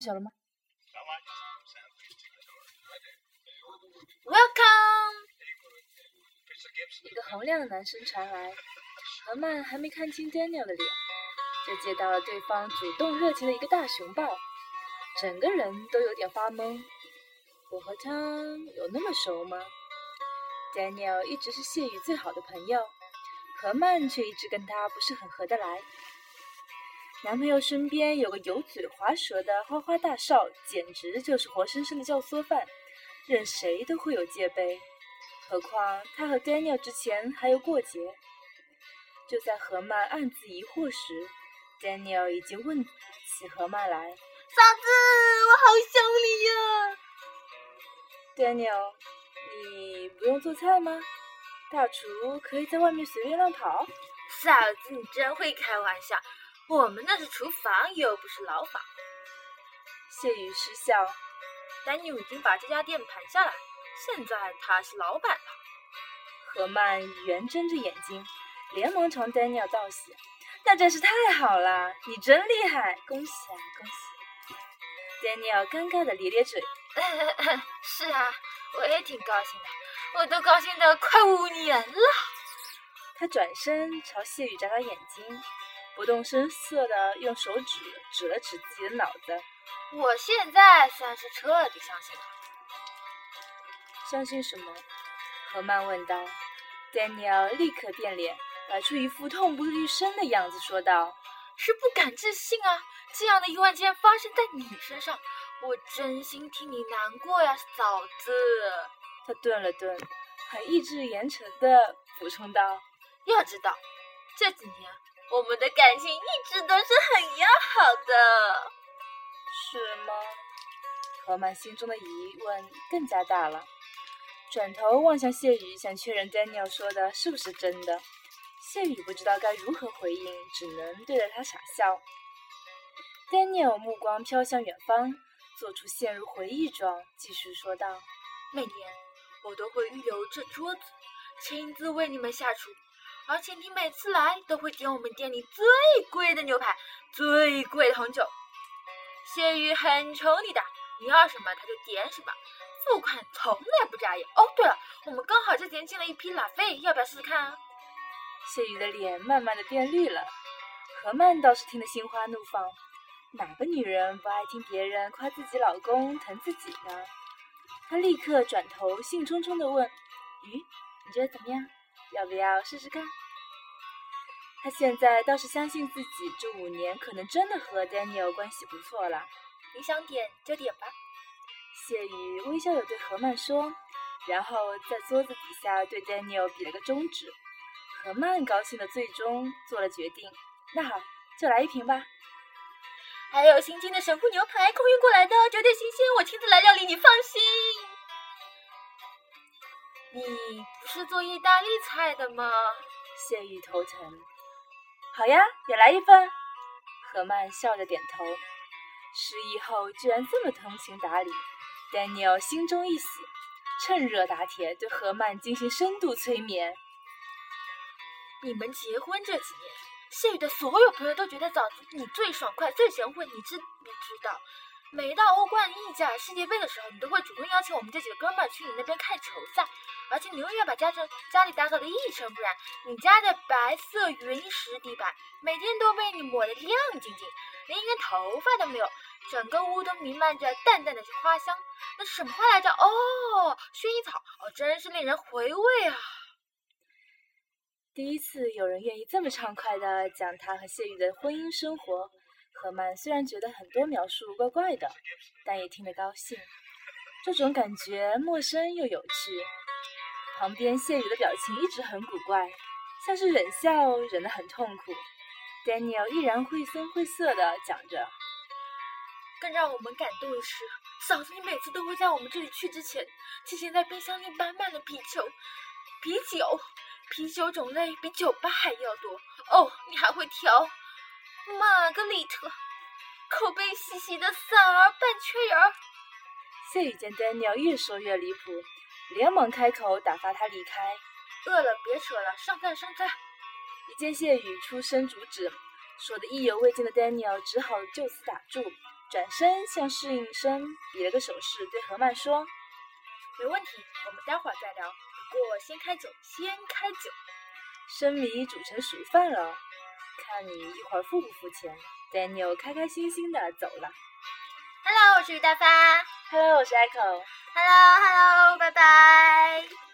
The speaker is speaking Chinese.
晓了吗？Welcome。一个洪亮的男声传来，何曼还没看清 Daniel 的脸，就接到了对方主动热情的一个大熊抱，整个人都有点发懵。我和他有那么熟吗？Daniel 一直是谢宇最好的朋友，何曼却一直跟他不是很合得来。男朋友身边有个油嘴滑舌的花花大少，简直就是活生生的教唆犯，任谁都会有戒备。何况他和 Daniel 之前还有过节。就在何曼暗自疑惑时，Daniel 已经问起何曼来：“嫂子，我好想你呀！”Daniel，你不用做菜吗？大厨可以在外面随便乱跑。嫂子，你真会开玩笑。我们那是厨房，又不是牢房。谢宇失笑。丹尼已经把这家店盘下来，现在他是老板了。何曼圆睁着眼睛，连忙朝丹尼尔道喜：“那真是太好了，你真厉害，恭喜啊，恭喜！”丹尼尔尴尬的咧咧嘴：“是啊，我也挺高兴的，我都高兴的快五年了。”他转身朝谢宇眨眨眼睛。不动声色地用手指指了指自己的脑子。我现在算是彻底相信了。相信什么？何曼问道。Daniel 立刻变脸，摆出一副痛不欲生的样子，说道：“是不敢置信啊！这样的意外竟然发生在你身上，我真心替你难过呀，嫂子。”他顿了顿，还义正言辞的补充道：“要知道，这几年……”我们的感情一直都是很要好的，是吗？何曼心中的疑问更加大了，转头望向谢宇，想确认 Daniel 说的是不是真的。谢宇不知道该如何回应，只能对着他傻笑。Daniel 目光飘向远方，做出陷入回忆状，继续说道：“每年我都会预留这桌子，亲自为你们下厨。”而且你每次来都会点我们店里最贵的牛排，最贵的红酒。谢宇很宠你的，你要什么他就点什么，付款从来不眨眼。哦，对了，我们刚好这几天进了一批拉菲，要不要试试看啊？谢宇的脸慢慢的变绿了，何曼倒是听得心花怒放，哪个女人不爱听别人夸自己老公疼自己呢？她立刻转头兴冲冲的问：“鱼，你觉得怎么样？”要不要试试看？他现在倒是相信自己，这五年可能真的和 Daniel 关系不错了。你想点就点吧。谢宇微笑着对何曼说，然后在桌子底下对 Daniel 比了个中指。何曼高兴的最终做了决定。那好，就来一瓶吧。还有新进的神户牛排，空运过来的，绝对新鲜，我亲自来料理，你放心。你不是做意大利菜的吗？谢玉头疼。好呀，也来一份。何曼笑着点头。失忆后居然这么通情达理，Daniel 心中一喜，趁热打铁对何曼进行深度催眠。你们结婚这几年，谢宇的所有朋友都觉得嫂子你最爽快、最贤惠，你知不知道？每到欧冠、意甲、世界杯的时候，你都会主动邀请我们这几个哥们儿去你那边看球赛，而且你永远把家中家里打扫的一尘不染。你家的白色云石地板每天都被你抹得亮晶晶，连一根头发都没有，整个屋都弥漫着淡淡的花香。那什么花来着？哦，薰衣草。哦，真是令人回味啊！第一次有人愿意这么畅快的讲他和谢宇的婚姻生活。何曼虽然觉得很多描述怪怪的，但也听得高兴。这种感觉陌生又有趣。旁边谢宇的表情一直很古怪，像是忍笑忍得很痛苦。Daniel 依然绘声绘色地讲着。更让我们感动的是，嫂子你每次都会在我们这里去之前，提前在冰箱里满满的啤酒，啤酒，啤酒种类比酒吧还要多。哦，你还会调。玛格丽特，口碑细细的散儿半缺人儿。谢雨见 Daniel 越说越离谱，连忙开口打发他离开。饿了别扯了，上菜上菜。一见谢雨出声阻止，说的意犹未尽的 Daniel 只好就此打住。转身向侍应生比了个手势，对何曼说：“没问题，我们待会儿再聊。不过先开酒，先开酒。生米煮成熟饭了，看你一会儿付不付钱。”Daniel 开开心心的走了。Hello，我是于大发。Hello，我是 Echo。Hello，Hello，拜拜。